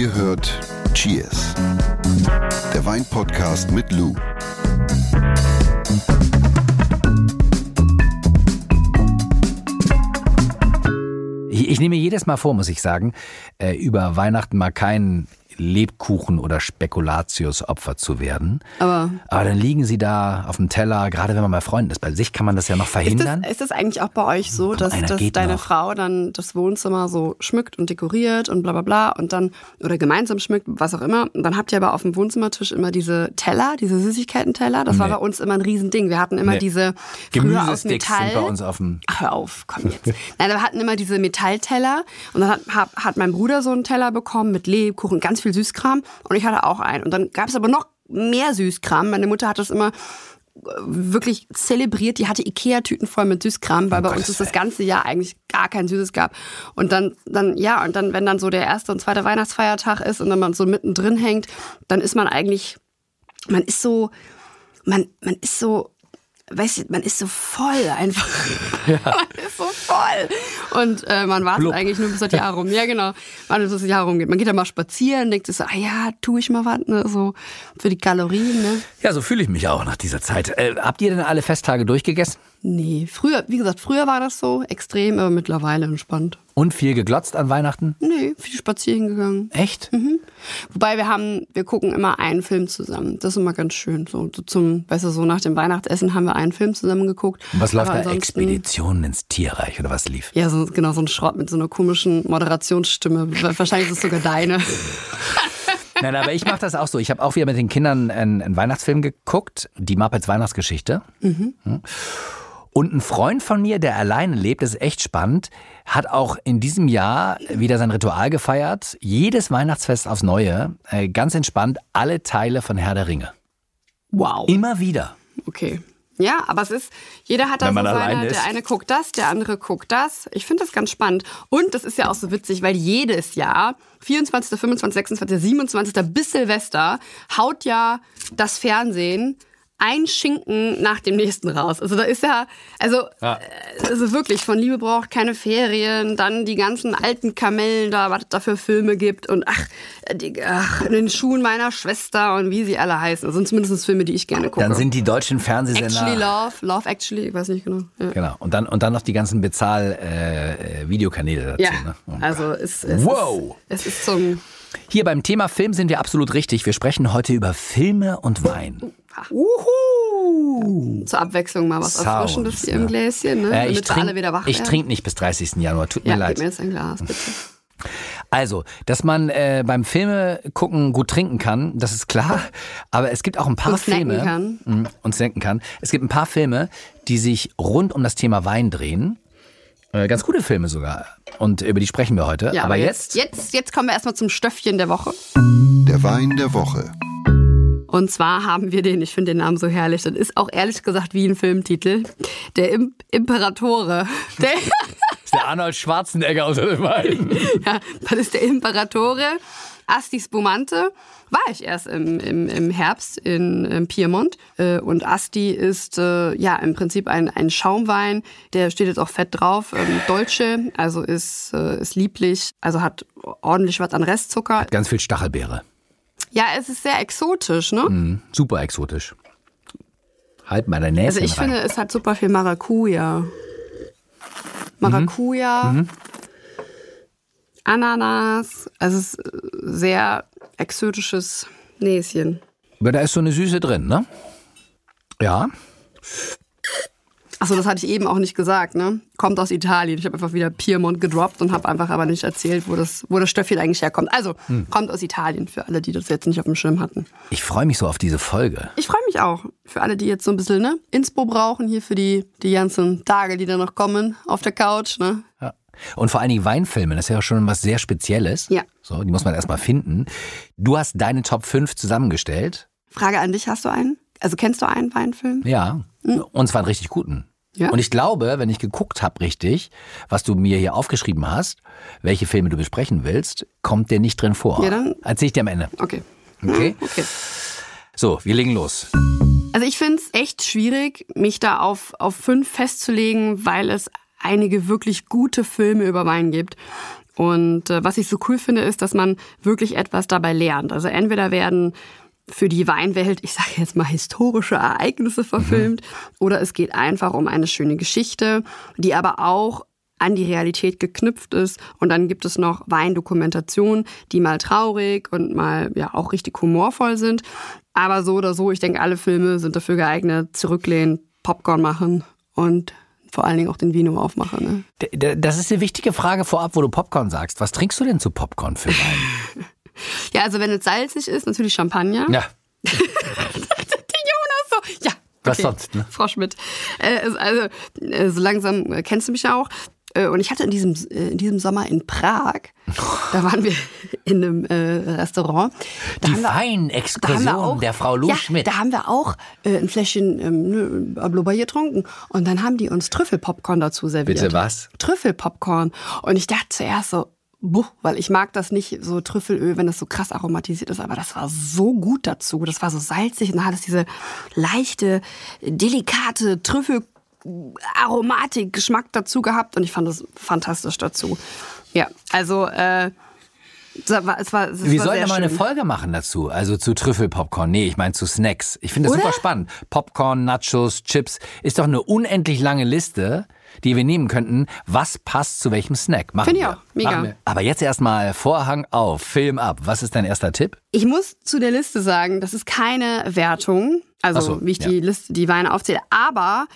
Ihr hört Cheers, der Weinpodcast mit Lou. Ich, nehme jedes Mal vor, muss ich sagen, äh, über Weihnachten mal keinen Lebkuchen oder Spekulatius-Opfer zu werden. Aber, Aber dann liegen sie da auf dem Teller, gerade wenn man bei Freunden ist. Bei sich kann man das ja noch ist verhindern. das, ist das eigentlich auch bei euch so, dass, einer dass geht deine noch. Frau dann das Wohnzimmer so schmückt und dekoriert und bla bla bla und dann, oder gemeinsam schmückt, was auch immer. Und dann habt ihr aber auf dem Wohnzimmertisch immer diese Teller, diese Süßigkeitenteller. Das war Nee. bei uns immer ein Riesending. Wir hatten immer Nee. diese früher aus Metall. sind bei uns auf dem. Ach, hör auf, komm jetzt. Nein, wir hatten immer diese Metallteller und dann hat, hat, hat mein Bruder so einen Teller bekommen mit Lebkuchen, ganz viel Süßkram und ich hatte auch einen. Und dann gab es aber noch mehr Süßkram. Meine Mutter hat das immer äh, wirklich zelebriert. Die hatte Ikea-Tüten voll mit Süßkram, weil bei uns es das ganze Jahr eigentlich gar kein Süßes gab. Und dann, dann, ja, und dann, wenn dann so der erste und zweite Weihnachtsfeiertag ist und dann man so mittendrin hängt, dann ist man eigentlich, man ist so, man, man ist so, weißt du, man ist so voll einfach. Man ist so voll. Und äh, man wartet Blub. eigentlich nur bis das Jahr rum. Ja, genau. Man bis das Jahr rumgeht. Man geht dann mal spazieren, denkt sich so, ah ja, tu ich mal was, ne, so für die Kalorien, ne? Ja, so fühle ich mich auch nach dieser Zeit. Äh, habt ihr denn alle Festtage durchgegessen? Nee, früher, wie gesagt, früher war das so extrem, aber mittlerweile entspannt. Und viel geglotzt an Weihnachten? Nee, viel spazieren gegangen. Echt? Wobei wir haben, wir gucken immer einen Film zusammen. Das ist immer ganz schön. So, zum, weißt du, so nach dem Weihnachtsessen haben wir einen Film zusammen geguckt. Und was läuft da? Expeditionen ins Tierreich oder was lief? Ja, so, genau, so ein Schrott mit so einer komischen Moderationsstimme. Wahrscheinlich ist es sogar deine. Nein, aber ich mache das auch so. Ich habe auch wieder mit den Kindern einen, einen Weihnachtsfilm geguckt, die Muppets Weihnachtsgeschichte. Mhm. Und ein Freund von mir, der alleine lebt, das ist echt spannend, hat auch in diesem Jahr wieder sein Ritual gefeiert. Jedes Weihnachtsfest aufs Neue, äh, ganz entspannt, alle Teile von Herr der Ringe. Wow. Immer wieder. Okay. Ja, aber es ist, jeder hat da so seine, der eine guckt das, der andere guckt das. Ich finde das ganz spannend. Und das ist ja auch so witzig, weil jedes Jahr, 24., 25., 26., 27. bis Silvester, haut ja das Fernsehen ein Schinken nach dem nächsten raus. Also da ist ja, also, Ja. äh, also wirklich, von Liebe braucht keine Ferien, dann die ganzen alten Kamellen da, was es da für Filme gibt und ach, die, ach, in den Schuhen meiner Schwester und wie sie alle heißen. Das sind zumindest Filme, die ich gerne gucke. Dann sind die deutschen Fernsehsender. Actually Love, Love Actually, ich weiß nicht genau. Ja, Genau. Und dann, und dann noch die ganzen Bezahl-Videokanäle äh, Videokanäle dazu. ja. Ne? Oh also es, es, Wow. ist, es ist zum... Hier beim Thema Film sind wir absolut richtig. Wir sprechen heute über Filme und Wein. Uhu. Zur Abwechslung mal was Sounds, Erfrischendes hier ne? im Gläschen, ne? Äh, damit wir trink, alle wieder wach ich trinke nicht bis 30. Januar, tut mir Ja, leid. gib mir jetzt ein Glas, bitte. Also, dass man äh, beim Filme gucken gut trinken kann, das ist klar. Aber es gibt auch ein paar Und Filme kann. Mm, und snacken kann. Es gibt ein paar Filme, die sich rund um das Thema Wein drehen. Äh, ganz gute Filme sogar. Und über die sprechen wir heute. Ja, aber jetzt, Jetzt, jetzt kommen wir erstmal zum Stöffchen der Woche. Der Wein der Woche. Und zwar haben wir den, ich finde den Namen so herrlich, das ist auch ehrlich gesagt wie ein Filmtitel. Der Im Imperatore. Der, ist der Arnold Schwarzenegger unter den Weinen. ja, das ist der Imperatore. Asti Spumante war ich erst im, im, im Herbst in, in Piemont. Äh, Und Asti ist äh, ja im Prinzip ein, ein Schaumwein. Der steht jetzt auch fett drauf. Ähm, Dolce, also ist, äh, ist lieblich, also hat ordentlich was an Restzucker. Ganz viel Stachelbeere. Ja, es ist sehr exotisch, ne? Mm, super exotisch. Halt mal dein Näschen Also ich rein. finde, es hat super viel Maracuja. Maracuja, Mhm. Ananas, also es ist sehr exotisches Näschen. Aber da ist so eine Süße drin, ne? Ja. Achso, das hatte ich eben auch nicht gesagt, ne? Kommt aus Italien. Ich habe einfach wieder Piemont gedroppt und habe einfach aber nicht erzählt, wo das, wo das Stöffchen eigentlich herkommt. Also, Hm. kommt aus Italien, für alle, die das jetzt nicht auf dem Schirm hatten. Ich freue mich so auf diese Folge. Ich freue mich auch. Für alle, die jetzt so ein bisschen, ne, Inspo brauchen, hier für die, die ganzen Tage, die da noch kommen, auf der Couch, ne? Ja. Und vor allen Dingen Weinfilme, das ist ja schon was sehr Spezielles. Ja. So, die muss man erstmal finden. Du hast deine Top 5 zusammengestellt. Frage an dich, hast du einen? Also kennst du einen Weinfilm? Ja. Und zwar einen richtig guten. Ja. Und ich glaube, wenn ich geguckt habe richtig, was du mir hier aufgeschrieben hast, welche Filme du besprechen willst, kommt der nicht drin vor. Ja, dann- Erzähl ich dir am Ende. Okay. Okay? Okay. So, wir legen los. Also ich finde es echt schwierig, mich da auf, auf fünf festzulegen, weil es einige wirklich gute Filme über Wein gibt. Und äh, was ich so cool finde, ist, dass man wirklich etwas dabei lernt. Also entweder werden für die Weinwelt, ich sage jetzt mal, historische Ereignisse verfilmt, mhm. oder es geht einfach um eine schöne Geschichte, die aber auch an die Realität geknüpft ist. Und dann gibt es noch Weindokumentationen, die mal traurig und mal ja auch richtig humorvoll sind. Aber so oder so, ich denke, alle Filme sind dafür geeignet, zurücklehnen, Popcorn machen und vor allen Dingen auch den Vino aufmachen. Ne? Das ist eine wichtige Frage vorab, wo du Popcorn sagst. Was trinkst du denn zu Popcorn für Wein? ja, also wenn es salzig ist, natürlich Champagner. Ja. Der Jonas so, ja. Was sonst, ne? Frau Schmidt. Äh, also, äh, so langsam äh, kennst du mich ja auch. Und ich hatte in diesem, in diesem Sommer in Prag, da waren wir in einem Restaurant. Da Die Weinexkursion der Frau Lou ja, Schmidt. Da haben wir auch ein Fläschchen ähm, Blubber getrunken. Und dann haben die uns Trüffelpopcorn dazu serviert. Bitte was? Trüffelpopcorn. Und ich dachte zuerst so, buh, weil ich mag das nicht so Trüffelöl, wenn das so krass aromatisiert ist, aber das war so gut dazu. Das war so salzig und dann hat es diese leichte, delikate Trüffel Aromatik, Geschmack dazu gehabt und ich fand das fantastisch dazu. Ja, also äh, es war, es war, es Wir sollten mal schön. eine Folge machen dazu, also zu Trüffelpopcorn. Nee, ich meine zu Snacks. Ich finde das Oder? super spannend. Popcorn, Nachos, Chips ist doch eine unendlich lange Liste, die wir nehmen könnten. Was passt zu welchem Snack? Machen Finde ich wir. auch. Mega. Machen wir. Aber jetzt erstmal Vorhang auf, Film ab. Was ist dein erster Tipp? Ich muss zu der Liste sagen, das ist keine Wertung, also so, wie ich ja. die Liste, die Weine aufzähle, aber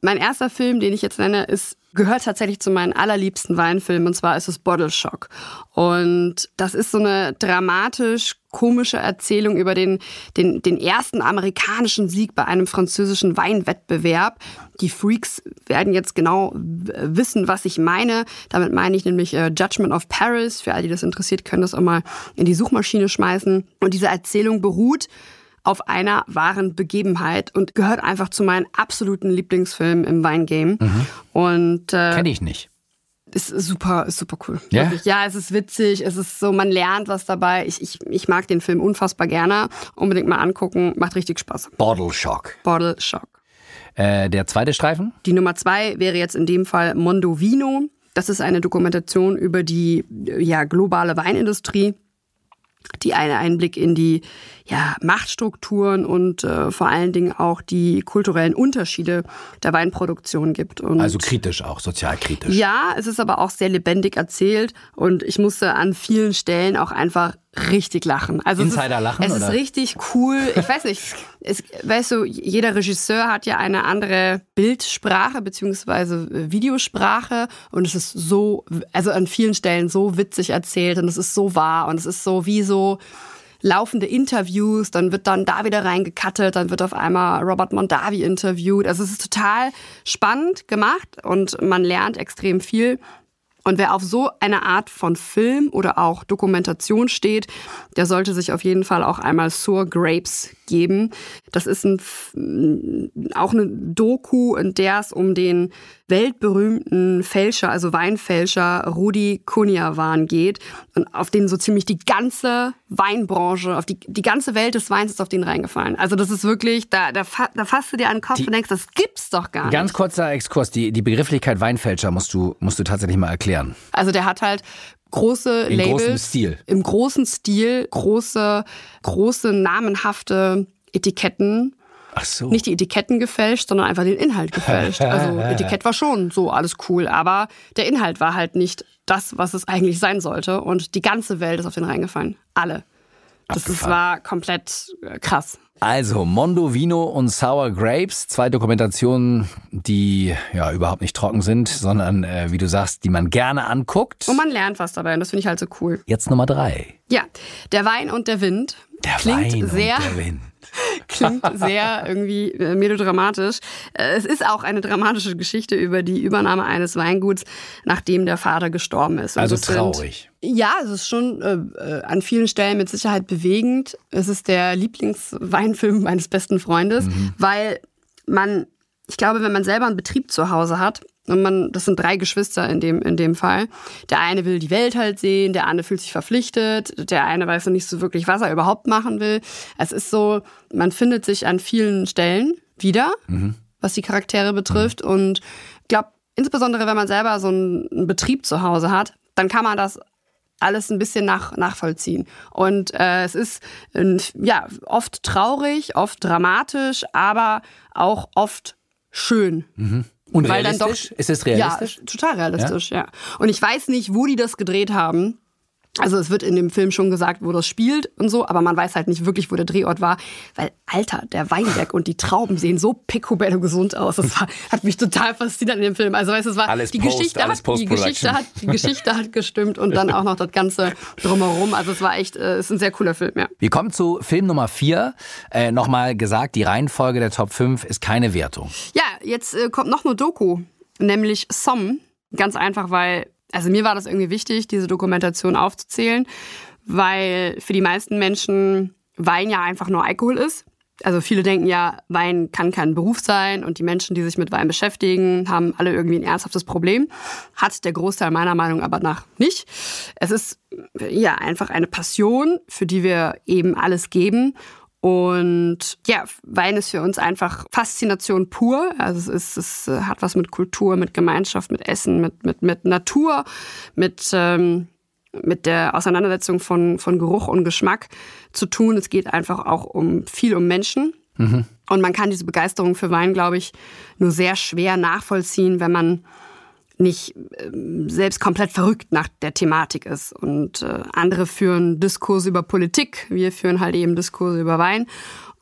mein erster Film, den ich jetzt nenne, ist gehört tatsächlich zu meinen allerliebsten Weinfilmen und zwar ist es Bottle Shock. Und das ist so eine dramatisch komische Erzählung über den, den, den ersten amerikanischen Sieg bei einem französischen Weinwettbewerb. Die Freaks werden jetzt genau wissen, was ich meine. Damit meine ich nämlich äh, Judgment of Paris. Für alle, die das interessiert, können das auch mal in die Suchmaschine schmeißen. Und diese Erzählung beruht auf einer wahren Begebenheit und gehört einfach zu meinen absoluten Lieblingsfilmen im Weingame. Und äh, Kenne ich nicht. ist super, ist super cool. Ja? Wirklich. ja, es ist witzig, es ist so, man lernt was dabei. Ich, ich, ich mag den Film unfassbar gerne. Unbedingt mal angucken, macht richtig Spaß. Bottle Shock. Bottle Shock. Äh, der zweite Streifen? Die Nummer zwei wäre jetzt in dem Fall Mondovino. Das ist eine Dokumentation über die ja, globale Weinindustrie, die einen Einblick in die ja, Machtstrukturen und äh, vor allen Dingen auch die kulturellen Unterschiede der Weinproduktion gibt. Und Also kritisch auch, sozialkritisch. ja, es ist aber auch sehr lebendig erzählt und ich musste an vielen Stellen auch einfach richtig lachen. Also es Insider ist, lachen, Es oder? ist richtig cool. Ich weiß nicht, es, weißt du, jeder Regisseur hat ja eine andere Bildsprache beziehungsweise Videosprache und es ist so, also an vielen Stellen so witzig erzählt und es ist so wahr und es ist so wie so laufende Interviews, dann wird dann da wieder reingekattet, dann wird auf einmal Robert Mondavi interviewt. Also es ist total spannend gemacht und man lernt extrem viel. Und wer auf so eine Art von Film oder auch Dokumentation steht, der sollte sich auf jeden Fall auch einmal Sour Grapes geben. Das ist ein, auch eine Doku, in der es um den weltberühmten Fälscher, also Weinfälscher Rudi Kunjawan geht und auf den so ziemlich die ganze Weinbranche, auf die, die ganze Welt des Weins ist auf den reingefallen. Also das ist wirklich, da, da, da fasst du dir an den Kopf Die- und denkst, das gibt's doch gar nicht. Ganz kurzer Exkurs. Die, die Begrifflichkeit Weinfälscher musst du, musst du tatsächlich mal erklären. Also der hat halt große In Labels. großem Stil. Im großen Stil, große, große namenhafte Etiketten. Ach so. Nicht die Etiketten gefälscht, sondern einfach den Inhalt gefälscht. Also Etikett war schon so alles cool, aber der Inhalt war halt nicht das, was es eigentlich sein sollte. Und die ganze Welt ist auf den reingefallen. Alle. Das ist, war komplett äh, krass. Also Mondovino und Sour Grapes, zwei Dokumentationen, die ja überhaupt nicht trocken sind, sondern äh, wie du sagst, die man gerne anguckt. Und man lernt was dabei und das finde ich halt so cool. Jetzt Nummer drei. Ja, der Wein und der Wind. Der klingt Wein sehr und der Wind. klingt sehr irgendwie äh, melodramatisch. Äh, Es ist auch eine dramatische Geschichte über die Übernahme eines Weinguts, nachdem der Vater gestorben ist. Und Also es sind- traurig. Ja, es ist schon äh, äh, an vielen Stellen mit Sicherheit bewegend. Es ist der Lieblingsweinfilm meines besten Freundes, weil man, ich glaube, wenn man selber einen Betrieb zu Hause hat, und man, das sind drei Geschwister in dem, in dem Fall. Der eine will die Welt halt sehen, der andere fühlt sich verpflichtet, der eine weiß noch nicht so wirklich, was er überhaupt machen will. Es ist so, man findet sich an vielen Stellen wieder, was die Charaktere betrifft. Und ich glaube, insbesondere wenn man selber so einen, einen Betrieb zu Hause hat, dann kann man das alles ein bisschen nach, nachvollziehen. Und äh, es ist äh, ja oft traurig, oft dramatisch, aber auch oft schön. Mhm. Und Weil dann realistisch? ist es realistisch? Ja, total realistisch, ja? Und ich weiß nicht, wo die das gedreht haben. Also es wird in dem Film schon gesagt, wo das spielt und so, aber man weiß halt nicht wirklich, wo der Drehort war, weil Alter, der Weinberg und die Trauben sehen so picobello gesund aus. Das war, hat mich total fasziniert in dem Film. Also weißt, du, es war Alles die Post, Geschichte hat die Geschichte hat die Geschichte hat gestimmt und dann auch noch das ganze drumherum. Also es war echt, äh, es ist ein sehr cooler Film, ja. Wir kommen zu Film Nummer 4. Äh, Nochmal gesagt, die Reihenfolge der Top 5 ist keine Wertung. Ja, jetzt äh, kommt noch eine Doku, nämlich Som. Ganz einfach, weil also mir war das irgendwie wichtig, diese Dokumentation aufzuzählen, weil für die meisten Menschen Wein ja einfach nur Alkohol ist. Also viele denken ja, Wein kann kein Beruf sein und die Menschen, die sich mit Wein beschäftigen, haben alle irgendwie ein ernsthaftes Problem. Hat der Großteil meiner Meinung aber nach nicht. Es ist ja einfach eine Passion, für die wir eben alles geben. Und ja, Wein ist für uns einfach Faszination pur. Also es, ist, es hat was mit Kultur, mit Gemeinschaft, mit Essen, mit, mit, mit Natur, mit, ähm, mit der Auseinandersetzung von, von Geruch und Geschmack zu tun. Es geht einfach auch um viel um Menschen. Mhm. Und man kann diese Begeisterung für Wein, glaube ich, nur sehr schwer nachvollziehen, wenn man nicht ähm, selbst komplett verrückt nach der Thematik ist. Und äh, andere führen Diskurse über Politik, wir führen halt eben Diskurse über Wein.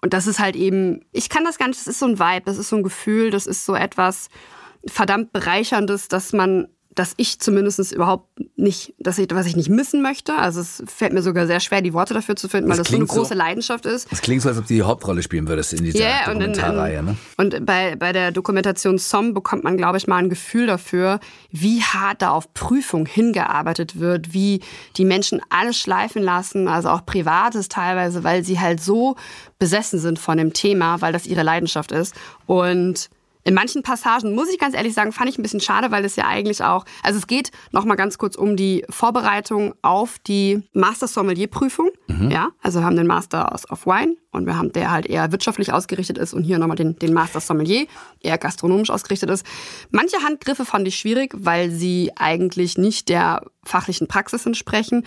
Und das ist halt eben, ich kann das gar nicht, das ist so ein Vibe, das ist so ein Gefühl, das ist so etwas verdammt bereicherndes, dass man dass ich zumindest überhaupt nicht, dass ich, was ich nicht missen möchte. Also es fällt mir sogar sehr schwer, die Worte dafür zu finden, weil das, das so eine große so, Leidenschaft ist. Das klingt so, als ob du die Hauptrolle spielen würdest in dieser yeah, Dokumentarreihe. Und, ne? und bei, bei der Dokumentation Som bekommt man, glaube ich, mal ein Gefühl dafür, wie hart da auf Prüfung hingearbeitet wird, wie die Menschen alles schleifen lassen, also auch Privates teilweise, weil sie halt so besessen sind von dem Thema, weil das ihre Leidenschaft ist. Und in manchen Passagen, muss ich ganz ehrlich sagen, fand ich ein bisschen schade, weil es ja eigentlich auch, also es geht nochmal ganz kurz um die Vorbereitung auf die Master Sommelier Prüfung. Mhm. Ja, also wir haben den Master of Wine und wir haben der halt eher wirtschaftlich ausgerichtet ist und hier nochmal den, den Master Sommelier, eher gastronomisch ausgerichtet ist. Manche Handgriffe fand ich schwierig, weil sie eigentlich nicht der fachlichen Praxis entsprechen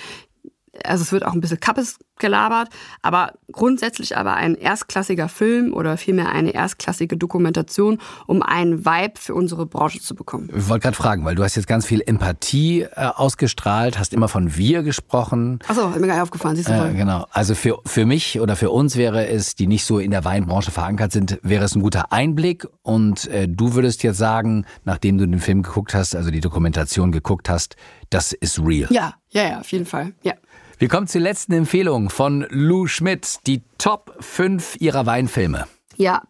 also es wird auch ein bisschen Kappes gelabert, aber grundsätzlich aber ein erstklassiger Film oder vielmehr eine erstklassige Dokumentation, um einen Vibe für unsere Branche zu bekommen. Ich wollte gerade fragen, weil du hast jetzt ganz viel Empathie äh, ausgestrahlt, hast immer von wir gesprochen. Achso, mir gar nicht aufgefallen, siehst du äh, Genau, also für, für mich oder für uns wäre es, die nicht so in der Weinbranche verankert sind, wäre es ein guter Einblick und äh, du würdest jetzt sagen, nachdem du den Film geguckt hast, also die Dokumentation geguckt hast, das ist real. Ja, ja, ja, auf jeden Fall, ja. Wir kommen zur letzten Empfehlung von Lou Schmidt, die Top 5 ihrer Weinfilme. Ja,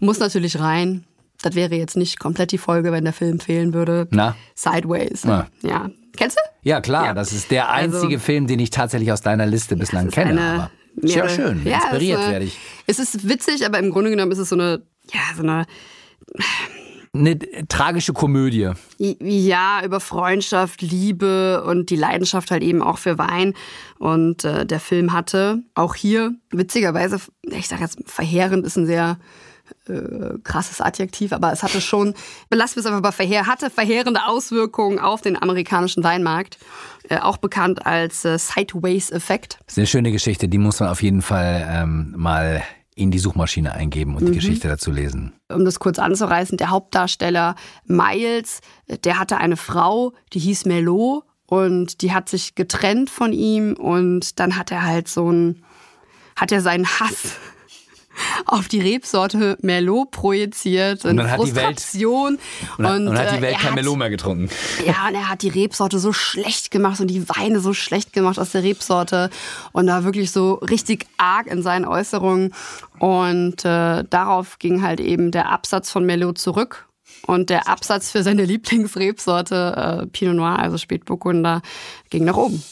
muss natürlich rein. Das wäre jetzt nicht komplett die Folge, wenn der Film fehlen würde. Na? Sideways. Na. Ja. Kennst du? Ja, klar. Ja. Das ist der also, einzige also, Film, den ich tatsächlich aus deiner Liste bislang kenne. Eine, ja, schön. Ja, Inspiriert werde ich. Es ist witzig, aber im Grunde genommen ist es so eine, ja, so eine eine tragische Komödie. Ja, über Freundschaft, Liebe und die Leidenschaft halt eben auch für Wein. Und äh, der Film hatte auch hier witzigerweise, ich sage jetzt verheerend ist ein sehr äh, krasses Adjektiv, aber es hatte schon, belassen wir es einfach bei verheer, hatte verheerende Auswirkungen auf den amerikanischen Weinmarkt. Äh, auch bekannt als äh, Sideways-Effekt. Eine schöne Geschichte, die muss man auf jeden Fall ähm, mal in die Suchmaschine eingeben und mhm. die Geschichte dazu lesen. Um das kurz anzureißen, der Hauptdarsteller Miles, der hatte eine Frau, die hieß Melo und die hat sich getrennt von ihm und dann hat er halt so ein, hat er seinen Hass auf die Rebsorte Merlot projiziert und, und Frustration. Welt, und, und, hat die äh, Welt kein Merlot mehr getrunken. Ja, und er hat die Rebsorte so schlecht gemacht und die Weine so schlecht gemacht aus der Rebsorte und da wirklich so richtig arg in seinen Äußerungen. Und äh, darauf ging halt eben der Absatz von Merlot zurück. Und der Absatz für seine Lieblingsrebsorte, äh, Pinot Noir, also Spätburgunder, ging nach oben.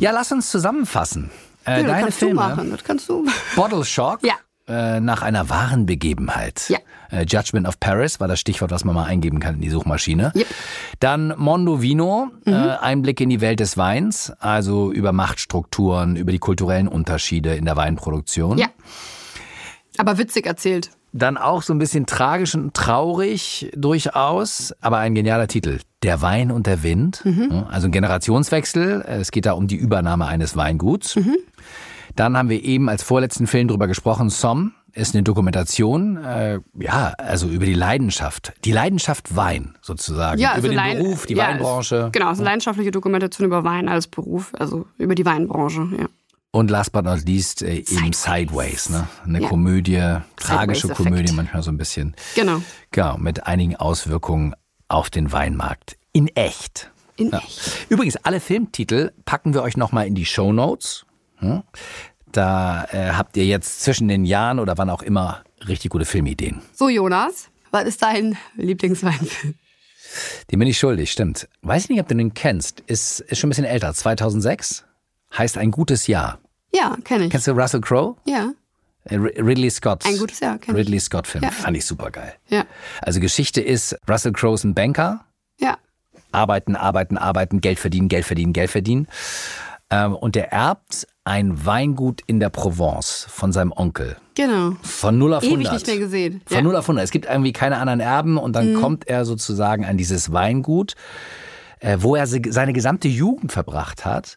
Ja, lass uns zusammenfassen. Äh, ja, deine Filme. Du machen, das kannst du. Bottle Shock. Ja. Äh, nach einer wahren Begebenheit. Ja. Äh, Judgment of Paris war das Stichwort, was man mal eingeben kann in die Suchmaschine. Yep. Dann Mondo Vino, mhm. äh, Einblick in die Welt des Weins, also über Machtstrukturen, über die kulturellen Unterschiede in der Weinproduktion. Ja. Aber witzig erzählt. Dann auch so ein bisschen tragisch und traurig durchaus, aber ein genialer Titel. Der Wein und der Wind, Mhm. also ein Generationswechsel. Es geht da um die Übernahme eines Weinguts. Mhm. Dann haben wir eben als vorletzten Film drüber gesprochen, Somme ist eine Dokumentation, äh, ja, also über die Leidenschaft, die Leidenschaft Wein sozusagen, Ja, über also den Lein- Beruf, die ja, Weinbranche. Genau, es ist eine leidenschaftliche Dokumentation über Wein als Beruf, also über die Weinbranche, ja. Und last but not least äh, eben Sideways. Sideways, ne? eine Ja. Komödie, tragische Sideways-Effekt. Komödie manchmal so ein bisschen. Genau. Genau, mit einigen Auswirkungen auf den Weinmarkt. In echt. In Ja. echt. Übrigens, alle Filmtitel packen wir euch nochmal in die Show Notes. Hm? Da äh, habt ihr jetzt zwischen den Jahren oder wann auch immer richtig gute Filmideen. So, Jonas, was ist dein Lieblingsweinfilm? Den bin ich schuldig, stimmt. Weiß ich nicht, ob du den kennst. Ist, ist schon ein bisschen älter. 2006. Heißt ein gutes Jahr. Ja, kenne ich. Kennst du Russell Crowe? Ja, Äh, Ri- Ridley Scott. Ein gutes Jahr, kenn ich. Ridley Scott Film. Ja. Fand ich super geil. ja, Also Geschichte ist, Russell Crowe ist ein Banker. ja. Arbeiten, arbeiten, arbeiten, Geld verdienen, Geld verdienen, Geld verdienen. Ähm, und der erbt ein Weingut in der Provence von seinem Onkel. Genau. Von 0 auf 100. Ewig nicht mehr gesehen. Von Ja. 0 auf 100. Es gibt irgendwie keine anderen Erben und dann kommt er sozusagen an dieses Weingut, äh, wo er se- seine gesamte Jugend verbracht hat.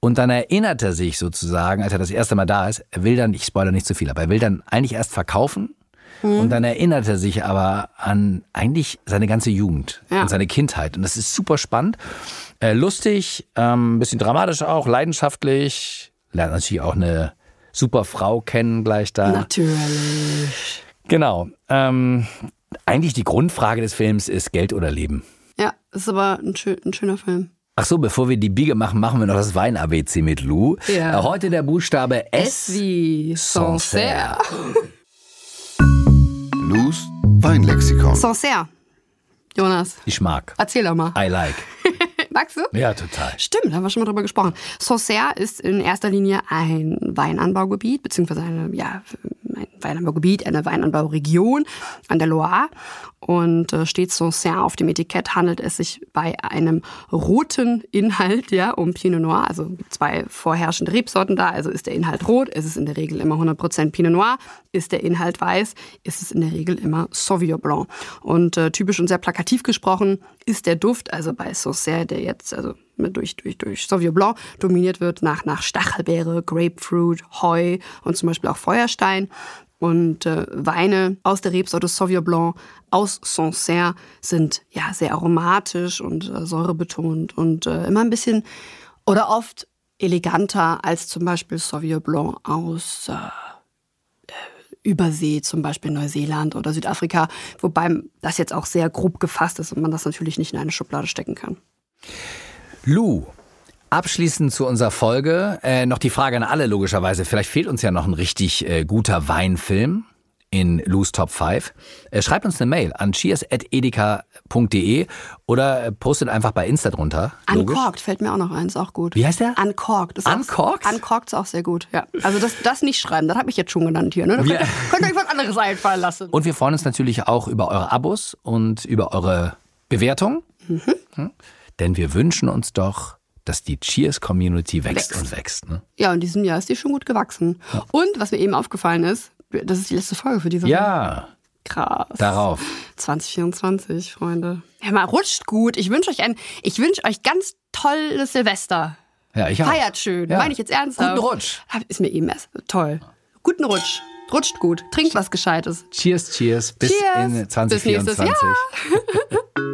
Und dann erinnert er sich sozusagen, als er das erste Mal da ist, er will dann, ich spoilere nicht zu viel, aber er will dann eigentlich erst verkaufen. Und dann erinnert er sich aber an eigentlich seine ganze Jugend Ja. und seine Kindheit. Und das ist super spannend. Äh, lustig, ähm, ein bisschen dramatisch auch, leidenschaftlich. Lernt natürlich auch eine super Frau kennen gleich da. Natürlich. Genau. Ähm, eigentlich die Grundfrage des Films ist Geld oder Leben. Ja, ist aber ein, schön, ein schöner Film. Ach so, bevor wir die Biege machen, machen wir noch das Wein-ABC mit Lou. Ja. Äh, heute der Buchstabe S. S wie Sancerre. Sancerre. Lous Weinlexikon. Sancerre. Jonas, Ich mag. erzähl doch mal. I like. Magst du? Ja, total. Stimmt, da haben wir schon mal drüber gesprochen. Sancerre ist in erster Linie ein Weinanbaugebiet, beziehungsweise eine, ja, Weinanbaugebiet, eine Weinanbauregion an der Loire. Und äh, steht Sancerre auf dem Etikett, handelt es sich bei einem roten Inhalt ja, um Pinot Noir. Also zwei vorherrschende Rebsorten da. Also ist der Inhalt rot, ist es in der Regel immer 100% Pinot Noir. Ist der Inhalt weiß, ist es in der Regel immer Sauvignon Blanc. Und äh, typisch und sehr plakativ gesprochen ist der Duft, also bei Sancerre, der jetzt also durch, durch, durch Sauvignon Blanc dominiert wird, nach, nach Stachelbeere, Grapefruit, Heu und zum Beispiel auch Feuerstein. Und äh, Weine aus der Rebsorte Sauvignon Blanc aus Sancerre sind ja sehr aromatisch und äh, säurebetont und äh, immer ein bisschen oder oft eleganter als zum Beispiel Sauvignon Blanc aus äh, Übersee, zum Beispiel Neuseeland oder Südafrika, wobei das jetzt auch sehr grob gefasst ist und man das natürlich nicht in eine Schublade stecken kann. Lou, abschließend zu unserer Folge äh, noch die Frage an alle logischerweise. Vielleicht fehlt uns ja noch ein richtig äh, guter Weinfilm in Lou's Top 5. Äh, schreibt uns eine Mail an cheers.edeka.de oder äh, postet einfach bei Insta drunter. Logisch. Uncorked fällt mir auch noch ein, ist auch gut. Wie heißt der? Uncorked. Ist Uncorked? Auch, Uncorked ist auch sehr gut, ja. Also das, das nicht schreiben, das habe ich jetzt schon genannt hier. Ne? Da könnt, ihr- könnt ihr euch was anderes einfallen lassen. Und wir freuen uns natürlich auch über eure Abos und über eure Bewertung. Hm? Denn wir wünschen uns doch, dass die Cheers-Community wächst, Wächst. und wächst. Ne? Ja, in diesem Jahr ist die schon gut gewachsen. Und was mir eben aufgefallen ist, das ist die letzte Folge für diese Woche. Ja, Krass. darauf. 2024, Freunde. Ja, mal rutscht gut. Ich wünsche euch ein, ich wünsche euch ganz tolles Silvester. Ja, ich auch. Feiert schön. Ja. Meine ich jetzt ernsthaft. Guten Rutsch. Ist mir eben erst toll. Guten Rutsch. Rutscht gut. Trinkt was Gescheites. Cheers, cheers. Bis Cheers. in Bis 2024. nächstes